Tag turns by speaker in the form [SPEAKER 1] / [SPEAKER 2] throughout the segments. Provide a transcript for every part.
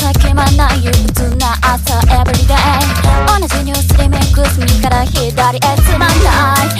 [SPEAKER 1] 叫ばない憂鬱な朝 Everyday 同じニュースリミックす右から左へつまんない。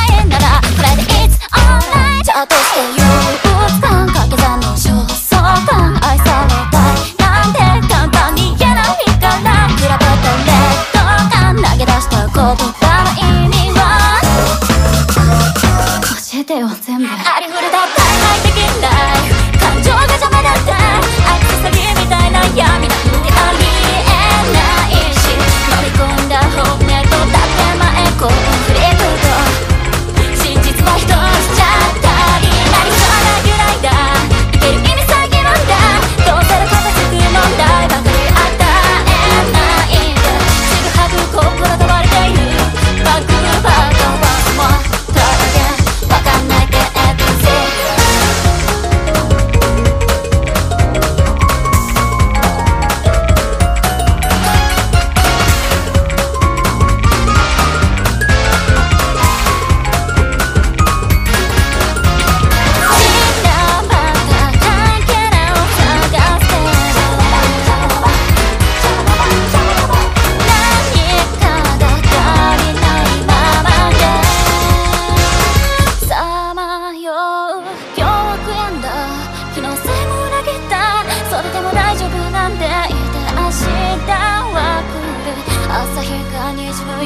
[SPEAKER 1] 愛されいなんて簡単に言えないから比べたレッドが投げ出した言葉の意味は教えてよ全部ありふれだった。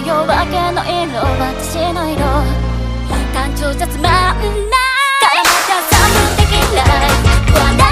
[SPEAKER 1] 夜明けの色私の色。単調じゃつまんない。また